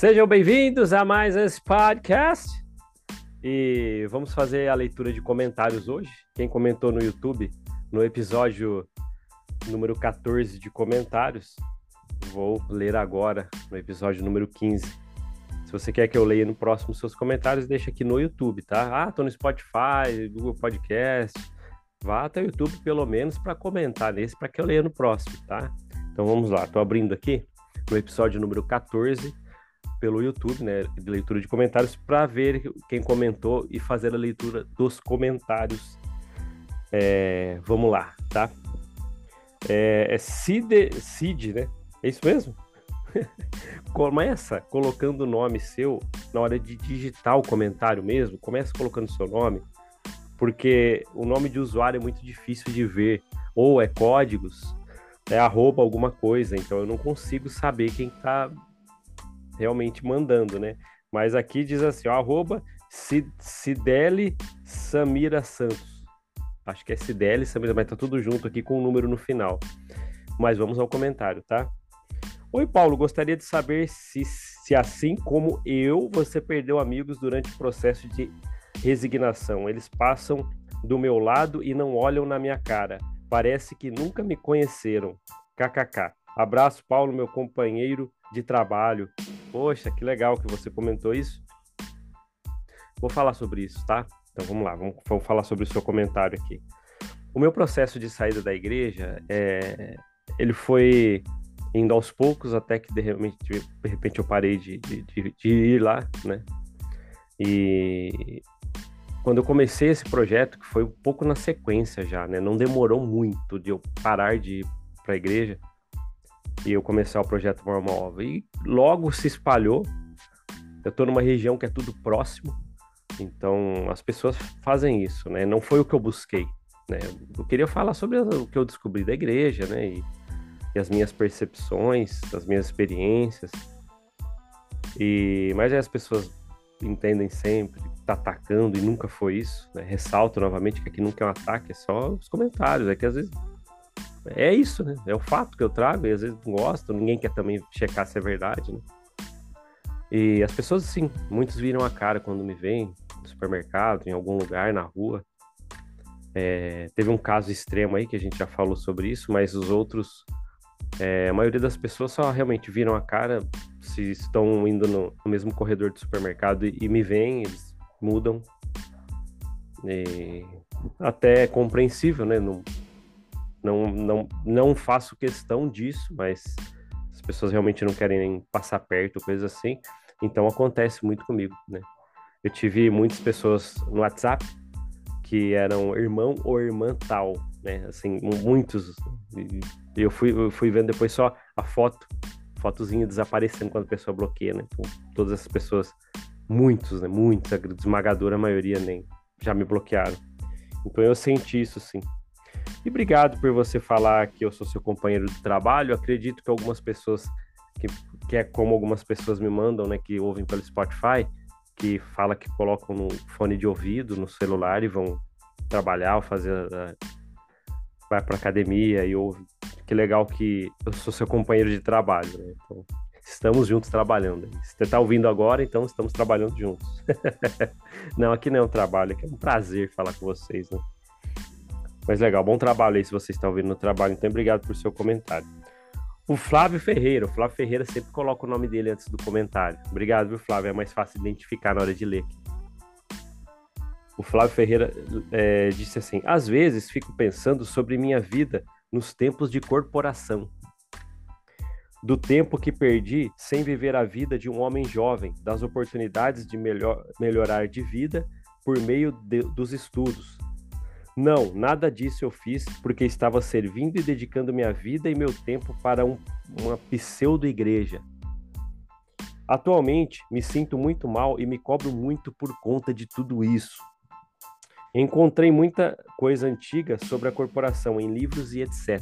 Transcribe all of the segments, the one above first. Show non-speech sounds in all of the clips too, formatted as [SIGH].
Sejam bem-vindos a mais esse podcast. E vamos fazer a leitura de comentários hoje. Quem comentou no YouTube, no episódio número 14 de comentários, vou ler agora no episódio número 15. Se você quer que eu leia no próximo seus comentários, deixa aqui no YouTube, tá? Ah, tô no Spotify, Google Podcast. Vá até o YouTube pelo menos para comentar nesse, para que eu leia no próximo, tá? Então vamos lá, tô abrindo aqui no episódio número 14 pelo YouTube, né, de leitura de comentários, para ver quem comentou e fazer a leitura dos comentários. É, vamos lá, tá? É, é Cid, Cid, né? É isso mesmo? [LAUGHS] Começa colocando o nome seu na hora de digitar o comentário mesmo. Começa colocando seu nome, porque o nome de usuário é muito difícil de ver. Ou é códigos, é arroba alguma coisa, então eu não consigo saber quem está realmente mandando, né? Mas aqui diz assim, ó, arroba Samira Santos. Acho que é Cidele Samira, mas tá tudo junto aqui com o um número no final. Mas vamos ao comentário, tá? Oi, Paulo, gostaria de saber se, se assim como eu, você perdeu amigos durante o processo de resignação. Eles passam do meu lado e não olham na minha cara. Parece que nunca me conheceram. KKK. Abraço, Paulo, meu companheiro de trabalho. Poxa, que legal que você comentou isso. Vou falar sobre isso, tá? Então vamos lá, vamos, vamos falar sobre o seu comentário aqui. O meu processo de saída da igreja, é, ele foi indo aos poucos até que de repente, de repente eu parei de, de, de, ir lá, né? E quando eu comecei esse projeto, que foi um pouco na sequência já, né? Não demorou muito de eu parar de ir para a igreja e eu começar o projeto normal. E logo se espalhou. Eu estou numa região que é tudo próximo, então as pessoas fazem isso, né? Não foi o que eu busquei, né? Eu queria falar sobre o que eu descobri da igreja, né? E, e as minhas percepções, as minhas experiências. E mas aí as pessoas entendem sempre, tá atacando e nunca foi isso, né? Ressalto novamente que aqui nunca é um ataque, é só os comentários, é que às vezes é isso, né? É o fato que eu trago e às vezes não gosto, ninguém quer também checar se é verdade, né? E as pessoas, sim, muitos viram a cara quando me veem no supermercado, em algum lugar, na rua. É, teve um caso extremo aí que a gente já falou sobre isso, mas os outros, é, a maioria das pessoas só realmente viram a cara se estão indo no, no mesmo corredor do supermercado e, e me veem, eles mudam. E até é compreensível, né? Não, não, não, não faço questão disso, mas as pessoas realmente não querem passar perto, coisas assim. Então acontece muito comigo, né? Eu tive muitas pessoas no WhatsApp que eram irmão ou irmã tal, né? Assim, muitos. Eu fui, eu fui vendo depois só a foto, fotozinha desaparecendo quando a pessoa bloqueia, né? Então, todas essas pessoas, muitos, né? Muitos, a esmagadora maioria nem já me bloquearam. Então eu senti isso, sim. E obrigado por você falar que eu sou seu companheiro de trabalho. Acredito que algumas pessoas, que, que é como algumas pessoas me mandam, né, que ouvem pelo Spotify, que fala que colocam no fone de ouvido no celular e vão trabalhar ou fazer. Uh, vai para academia e ouve. Que legal que eu sou seu companheiro de trabalho, né? Então, estamos juntos trabalhando. Se você está ouvindo agora, então estamos trabalhando juntos. [LAUGHS] não, aqui não é um trabalho, aqui é um prazer falar com vocês, né? Mas legal, bom trabalho aí se você está ouvindo no trabalho. Então, obrigado por seu comentário. O Flávio Ferreira. O Flávio Ferreira sempre coloca o nome dele antes do comentário. Obrigado, viu, Flávio? É mais fácil identificar na hora de ler. O Flávio Ferreira é, disse assim: Às vezes fico pensando sobre minha vida nos tempos de corporação. Do tempo que perdi sem viver a vida de um homem jovem, das oportunidades de melhor, melhorar de vida por meio de, dos estudos, não, nada disso eu fiz porque estava servindo e dedicando minha vida e meu tempo para um, uma pseudo-igreja. Atualmente, me sinto muito mal e me cobro muito por conta de tudo isso. Encontrei muita coisa antiga sobre a corporação em livros e etc.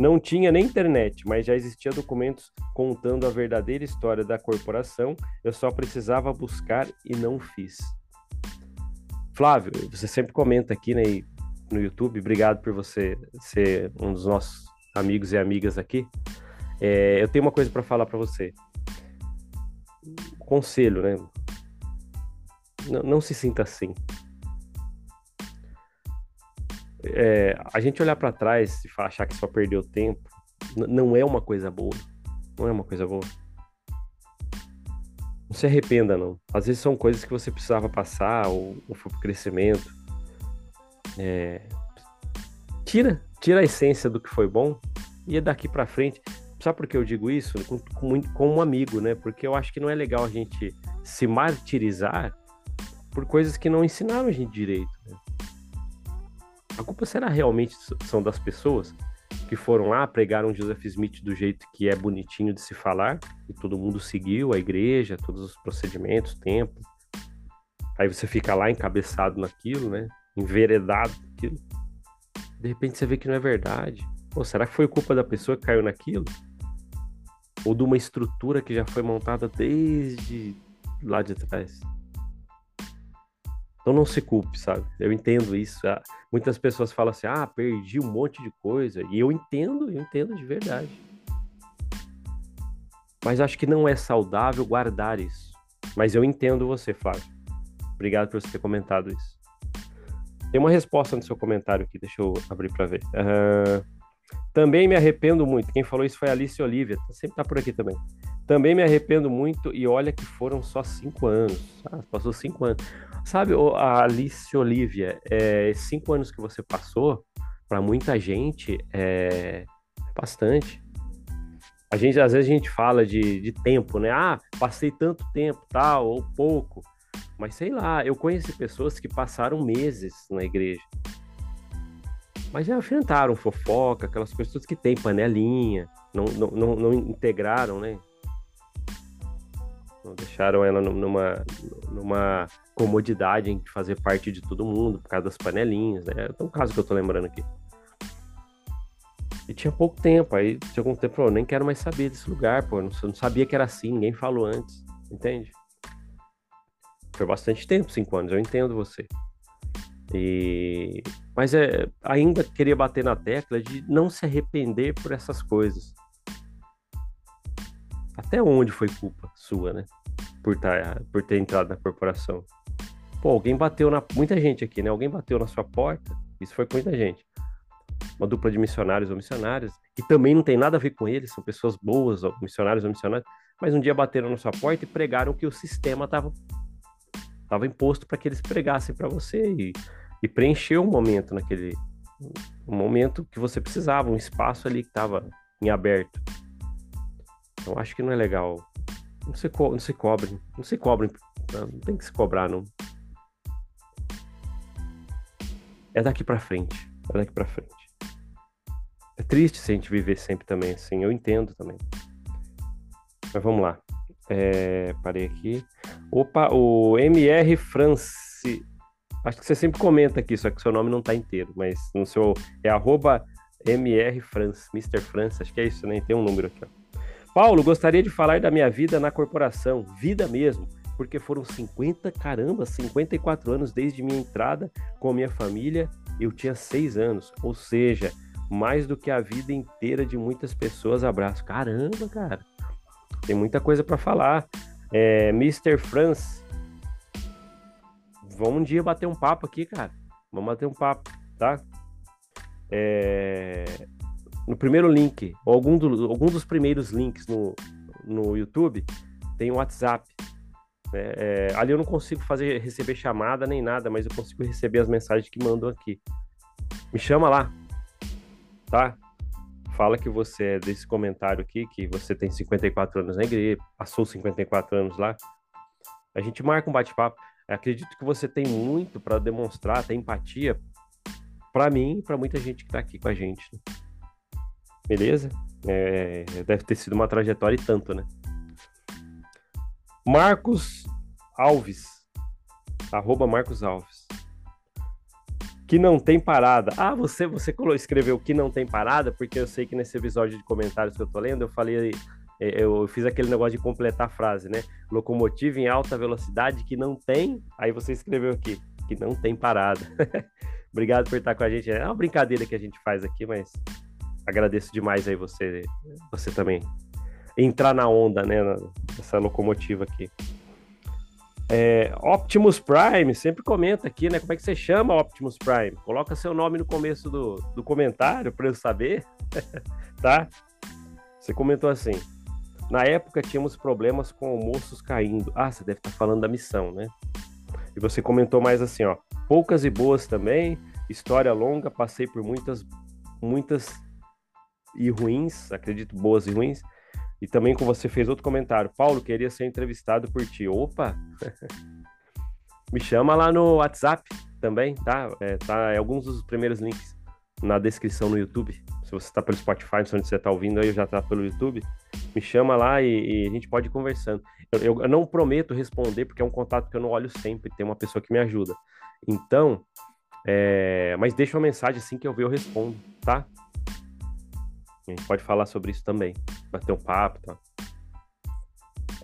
Não tinha nem internet, mas já existia documentos contando a verdadeira história da corporação. Eu só precisava buscar e não fiz. Flávio, você sempre comenta aqui né, no YouTube, obrigado por você ser um dos nossos amigos e amigas aqui. É, eu tenho uma coisa para falar para você. conselho, né? Não, se sinta assim. É, a gente olhar para trás e achar que só perdeu tempo não é uma coisa boa. Não é uma coisa boa. Se arrependa, não. Às vezes são coisas que você precisava passar ou, ou foi pro crescimento. É... Tira, tira a essência do que foi bom e é daqui para frente. Sabe por que eu digo isso? Com, com, com, um amigo, né? Porque eu acho que não é legal a gente se martirizar por coisas que não ensinaram a gente direito. Né? A culpa será realmente são das pessoas que foram lá, pregaram Joseph Smith do jeito que é bonitinho de se falar, e todo mundo seguiu, a igreja, todos os procedimentos, tempo. Aí você fica lá encabeçado naquilo, né? Enveredado naquilo. De repente você vê que não é verdade. Pô, será que foi culpa da pessoa que caiu naquilo? ou de uma estrutura que já foi montada desde lá de trás. Então não se culpe, sabe? Eu entendo isso. Ah, muitas pessoas falam assim: ah, perdi um monte de coisa. E eu entendo, eu entendo de verdade. Mas acho que não é saudável guardar isso. Mas eu entendo você, Flávio. Obrigado por você ter comentado isso. Tem uma resposta no seu comentário aqui, deixa eu abrir para ver. Também me arrependo muito. Quem falou isso foi a Alice Olivia, sempre tá por aqui também. Também me arrependo muito e olha que foram só cinco anos. Ah, passou cinco anos. Sabe, a Alice Olivia, é, cinco anos que você passou, para muita gente é bastante. A gente, às vezes a gente fala de, de tempo, né? Ah, passei tanto tempo, tal, ou pouco. Mas sei lá, eu conheci pessoas que passaram meses na igreja. Mas já enfrentaram fofoca, aquelas coisas que tem, panelinha, não, não, não, não integraram, né? Deixaram ela numa, numa comodidade em fazer parte de todo mundo por causa das panelinhas, né? É um caso que eu tô lembrando aqui. E tinha pouco tempo, aí tinha algum tempo, eu nem quero mais saber desse lugar, pô, não, não sabia que era assim, ninguém falou antes, entende? Foi bastante tempo, cinco anos, eu entendo você. E... Mas é, ainda queria bater na tecla de não se arrepender por essas coisas. Até onde foi culpa sua, né? Por, tá, por ter entrado na corporação. Pô, alguém bateu na. Muita gente aqui, né? Alguém bateu na sua porta. Isso foi com muita gente. Uma dupla de missionários ou missionárias. E também não tem nada a ver com eles, são pessoas boas, ou missionários ou missionários. Mas um dia bateram na sua porta e pregaram que o sistema estava tava imposto para que eles pregassem para você. E e preencher um momento naquele um momento que você precisava, um espaço ali que estava em aberto. Então acho que não é legal. Não se, co não se cobre, não se cobre, não tem que se cobrar, não. É daqui para frente, é daqui para frente. É triste se a gente viver sempre também assim, eu entendo também. Mas vamos lá. É, parei aqui. Opa, o MR France Acho que você sempre comenta aqui, só que seu nome não tá inteiro, mas no seu. É arroba MRFrance, Mr. France, acho que é isso, né? Tem um número aqui, ó. Paulo, gostaria de falar da minha vida na corporação, vida mesmo, porque foram 50, caramba, 54 anos desde minha entrada com a minha família, eu tinha 6 anos, ou seja, mais do que a vida inteira de muitas pessoas. Abraço. Caramba, cara, tem muita coisa para falar. É, Mr. France, vamos um dia bater um papo aqui, cara. Vamos bater um papo, tá? É... No primeiro link, ou algum, do, algum dos primeiros links no, no YouTube, tem o WhatsApp. É, é, ali eu não consigo fazer receber chamada nem nada, mas eu consigo receber as mensagens que mandam aqui. Me chama lá, tá? Fala que você é desse comentário aqui, que você tem 54 anos na igreja, passou 54 anos lá. A gente marca um bate-papo. Acredito que você tem muito para demonstrar, tem empatia para mim e para muita gente que está aqui com a gente. Né? Beleza? É, deve ter sido uma trajetória e tanto, né? Marcos Alves, arroba Marcos Alves. Que não tem parada. Ah, você você escreveu que não tem parada, porque eu sei que nesse episódio de comentários que eu tô lendo, eu falei é, eu fiz aquele negócio de completar a frase, né? Locomotiva em alta velocidade que não tem. Aí você escreveu aqui, que não tem parada. [LAUGHS] Obrigado por estar com a gente. É uma brincadeira que a gente faz aqui, mas agradeço demais aí você, você também entrar na onda, né? Nessa locomotiva aqui. É, Optimus Prime, sempre comenta aqui, né? Como é que você chama Optimus Prime? Coloca seu nome no começo do, do comentário para eu saber, [LAUGHS] tá? Você comentou assim: na época tínhamos problemas com almoços caindo. Ah, você deve estar tá falando da missão, né? E você comentou mais assim, ó: poucas e boas também, história longa, passei por muitas, muitas e ruins, acredito boas e ruins. E também com você fez outro comentário. Paulo, queria ser entrevistado por ti. Opa! [LAUGHS] Me chama lá no WhatsApp também, tá? É, tá é alguns dos primeiros links na descrição no YouTube. Se você está pelo Spotify, onde você está ouvindo aí, já está pelo YouTube, me chama lá e, e a gente pode ir conversando. Eu, eu, eu, não prometo responder, porque é um contato que eu não olho sempre, tem uma pessoa que me ajuda. Então, é, mas deixa uma mensagem assim que eu ver, eu respondo, tá? A gente pode falar sobre isso também, bater um papo, tá?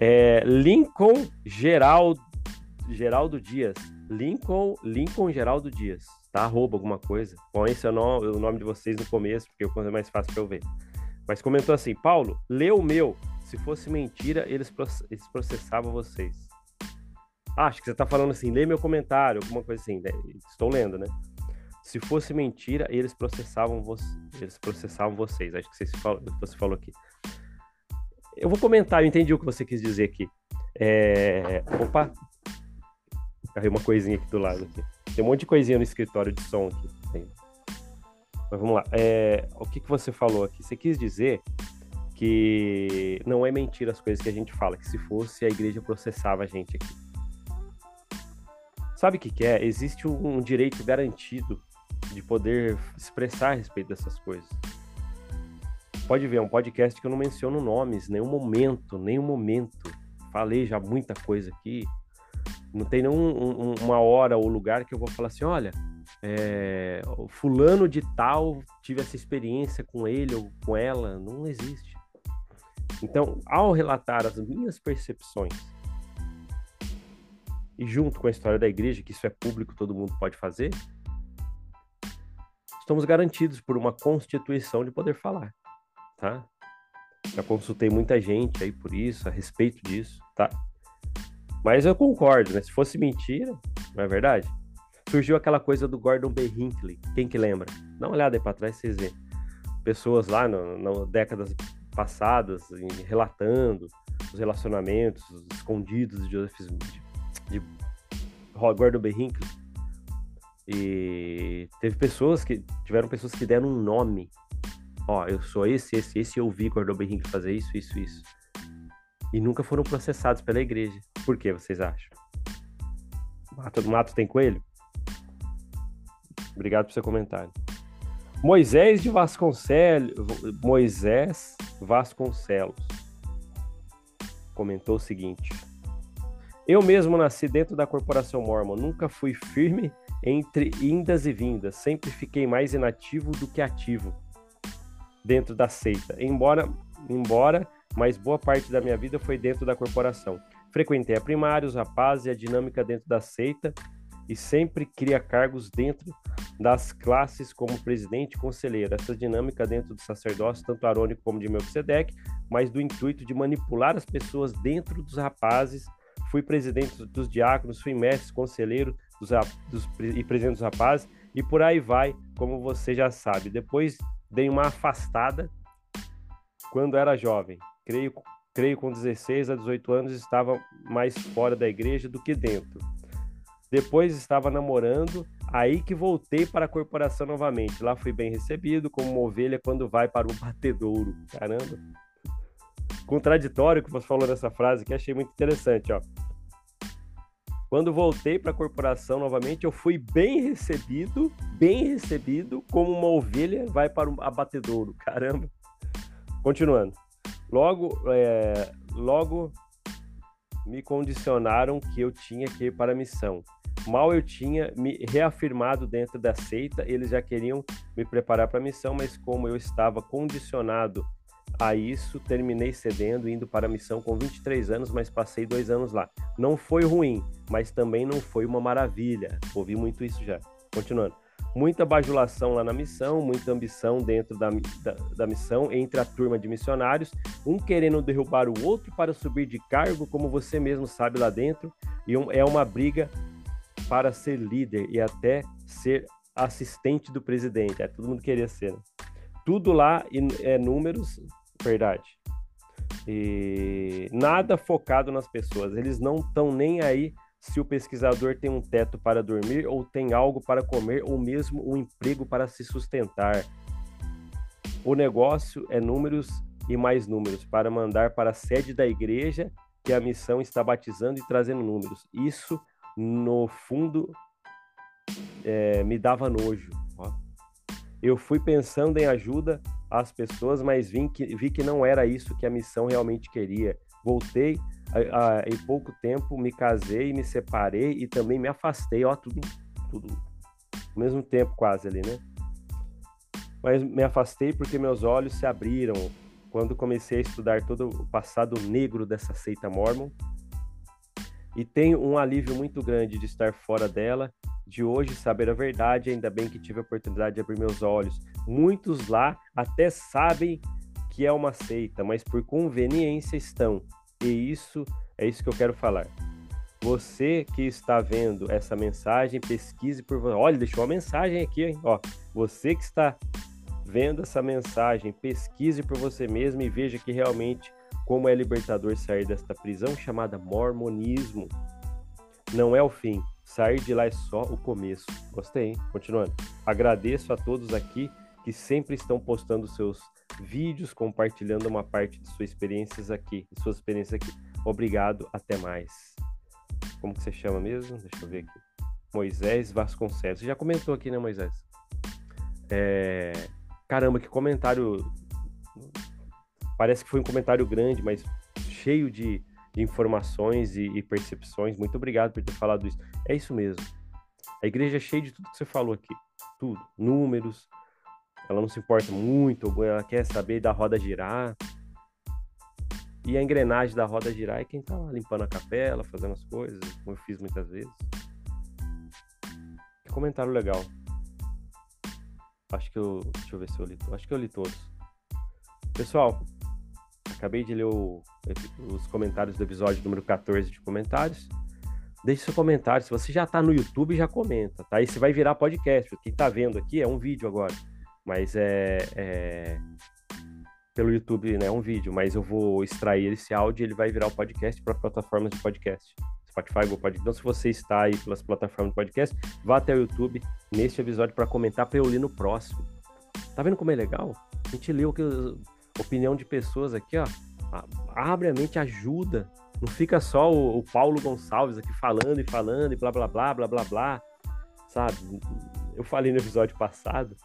É, Lincoln Geraldo, Geraldo Dias. Lincoln, Lincoln Geraldo Dias, tá? Arroba alguma coisa. Põe esse nome, o nome de vocês no começo, porque é mais fácil para eu ver. Mas comentou assim: Paulo, lê o meu. Se fosse mentira, eles, eles processavam vocês. Ah, acho que você tá falando assim, lê meu comentário, alguma coisa assim. Né? Estou lendo, né? Se fosse mentira, eles processavam, vo eles processavam vocês. Acho que você falou, você falou aqui. Eu vou comentar, eu entendi o que você quis dizer aqui. É... Opa! Caiu uma coisinha aqui do lado. Aqui. Tem um monte de coisinha no escritório de som aqui. Mas vamos lá. É... O que, que você falou aqui? Você quis dizer que não é mentira as coisas que a gente fala, que se fosse a igreja processava a gente aqui. Sabe o que, que é? Existe um direito garantido de poder expressar a respeito dessas coisas. Pode ver, é um podcast que eu não menciono nomes, nenhum momento, nenhum momento. Falei já muita coisa aqui. Não tem nenhum um, uma hora ou lugar que eu vou falar assim, olha, é, fulano de tal tive essa experiência com ele ou com ela. Não existe. Então, ao relatar as minhas percepções e junto com a história da igreja, que isso é público, todo mundo pode fazer, estamos garantidos por uma constituição de poder falar, tá? Já consultei muita gente aí por isso, a respeito disso, tá? Mas eu concordo, né? Se fosse mentira, não é verdade? Surgiu aquela coisa do Gordon B. Hinckley, quem que lembra? Dá uma olhada aí para trás, vocês verem. Pessoas lá nas no décadas passadas relatando os relacionamentos escondidos de de, de Gordon B. Hinckley e teve pessoas que tiveram pessoas que deram um nome. Ó, eu sou esse, esse, esse, eu vi Gordon B. fazer isso, isso, isso. E nunca foram processados pela igreja. Por que vocês acham? Mato, mato tem coelho? Obrigado por seu comentário. Moisés de Vasconcelos, Moisés Vasconcelos comentou o seguinte: Eu mesmo nasci dentro da corporação Mormon, nunca fui firme entre indas e vindas, sempre fiquei mais inativo do que ativo dentro da seita. Embora, embora, mas boa parte da minha vida foi dentro da corporação. Frequentei a primários, rapazes e a dinâmica dentro da seita e sempre cria cargos dentro das classes como presidente e conselheiro. Essa dinâmica dentro do sacerdócio, tanto arônico como de Melquisedeque, mas do intuito de manipular as pessoas dentro dos rapazes. Fui presidente dos diáconos, fui mestre, conselheiro, dos, dos, e presidente dos rapazes, e por aí vai, como você já sabe. Depois dei uma afastada quando era jovem. Creio, creio com 16 a 18 anos estava mais fora da igreja do que dentro. Depois estava namorando, aí que voltei para a corporação novamente. Lá fui bem recebido, como uma ovelha quando vai para o batedouro. Caramba! Contraditório que você falou nessa frase, que achei muito interessante, ó. Quando voltei para a corporação novamente, eu fui bem recebido, bem recebido, como uma ovelha vai para o abatedouro. [LAUGHS] Caramba. Continuando. Logo, é, logo me condicionaram que eu tinha que ir para a missão. Mal eu tinha me reafirmado dentro da seita, eles já queriam me preparar para a missão, mas como eu estava condicionado a isso, terminei cedendo, indo para a missão com 23 anos, mas passei dois anos lá. Não foi ruim, mas também não foi uma maravilha. Ouvi muito isso já. Continuando. muita bajulação lá na missão, muita ambição dentro da, da, da, missão entre a turma de missionários, um querendo derrubar o outro para subir de cargo, como você mesmo sabe lá dentro, e um, é uma briga para ser líder e até ser assistente do presidente. É, todo mundo queria ser. Né? Tudo lá é números, verdade. E nada focado nas pessoas. Eles não estão nem aí se o pesquisador tem um teto para dormir ou tem algo para comer ou mesmo um emprego para se sustentar. O negócio é números e mais números para mandar para a sede da igreja que a missão está batizando e trazendo números. Isso, no fundo, é, me dava nojo. Eu fui pensando em ajuda às pessoas, mas vi que, vi que não era isso que a missão realmente queria. Voltei em pouco tempo me casei, me separei e também me afastei, ó, tudo, tudo ao mesmo tempo quase ali, né? Mas me afastei porque meus olhos se abriram quando comecei a estudar todo o passado negro dessa seita mormon. E tenho um alívio muito grande de estar fora dela, de hoje saber a verdade, ainda bem que tive a oportunidade de abrir meus olhos. Muitos lá até sabem que é uma seita, mas por conveniência estão e isso é isso que eu quero falar. Você que está vendo essa mensagem, pesquise por. Olha, deixou uma mensagem aqui, hein? Ó, você que está vendo essa mensagem, pesquise por você mesmo e veja que realmente como é libertador sair desta prisão chamada mormonismo. Não é o fim. Sair de lá é só o começo. Gostei, hein? Continuando. Agradeço a todos aqui que sempre estão postando seus vídeos, compartilhando uma parte de suas experiências aqui, suas experiências aqui. Obrigado, até mais. Como que você chama mesmo? Deixa eu ver aqui. Moisés Vasconcelos. Você já comentou aqui, né, Moisés? É... Caramba, que comentário. Parece que foi um comentário grande, mas cheio de informações e, e, percepções. Muito obrigado por ter falado isso. É isso mesmo. A igreja é cheia de tudo que você falou aqui. Tudo. Números, ela não se importa muito, ela quer saber da roda girar. E a engrenagem da roda girar é quem tá lá limpando a capela, fazendo as coisas, como eu fiz muitas vezes. Que comentário legal. Acho que eu. Deixa eu ver se eu li. Acho que eu li todos. Pessoal, acabei de ler o, os comentários do episódio número 14 de comentários. Deixe seu comentário. Se você já tá no YouTube, já comenta, tá? E se vai virar podcast. Quem tá vendo aqui é um vídeo agora. Mas é, é, pelo YouTube, né? É um vídeo, mas eu vou extrair esse áudio e ele vai virar o podcast para plataformas de podcast. Spotify, Google Podcast. Então, se você está aí pelas plataformas de podcast, vá até o YouTube neste episódio para comentar para eu ler no próximo. Tá vendo como é legal? A gente leu que opinião de pessoas aqui, ó. Abre a mente, ajuda. Não fica só o, o Paulo Gonçalves aqui falando e falando e blá blá blá blá blá blá. Sabe? Eu falei no episódio passado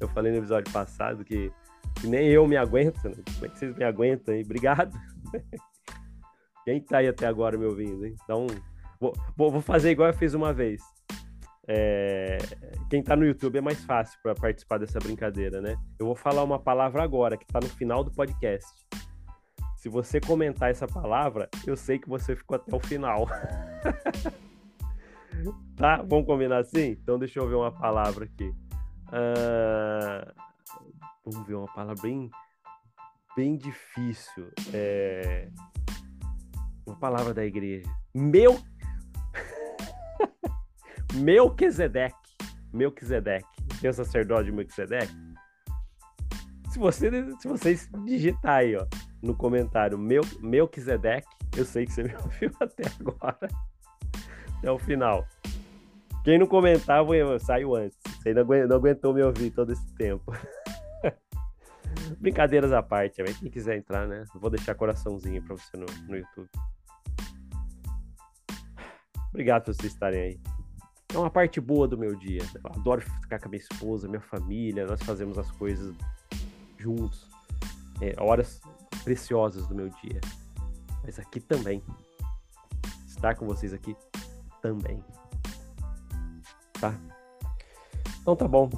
eu falei no episódio passado que, que nem eu me aguento, né? Como é que vocês me aguentam aí? Obrigado. [LAUGHS] Quem tá aí até agora me ouvindo, hein? Então, vou, vou fazer igual eu fiz uma vez. É, quem tá no YouTube é mais fácil para participar dessa brincadeira, né? Eu vou falar uma palavra agora, que tá no final do podcast. Se você comentar essa palavra, eu sei que você ficou até o final. [LAUGHS] tá? Vamos combinar assim? Então deixa eu ver uma palavra aqui. Uh, vamos ver uma palavra bem, bem difícil. É, uma palavra da igreja. Meu. [LAUGHS] Melquisedeque. Melquisedeque. O sacerdote de Melquisedeque? Se, você, se vocês digitar aí, ó, no comentário Mel, Melquisedeque, eu sei que você [LAUGHS] me ouviu até agora. Até o final. Quem não comentar, saiu antes. Você não aguentou me ouvir todo esse tempo. [LAUGHS] Brincadeiras à parte, quem quiser entrar, né? vou deixar coraçãozinho pra você no, no YouTube. Obrigado por vocês estarem aí. É uma parte boa do meu dia. Eu adoro ficar com a minha esposa, minha família. Nós fazemos as coisas juntos. É, horas preciosas do meu dia. Mas aqui também. Estar com vocês aqui também. Tá? Então tá bom.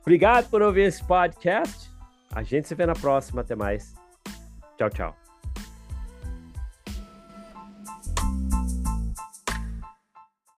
Obrigado por ouvir esse podcast. A gente se vê na próxima. Até mais. Tchau, tchau.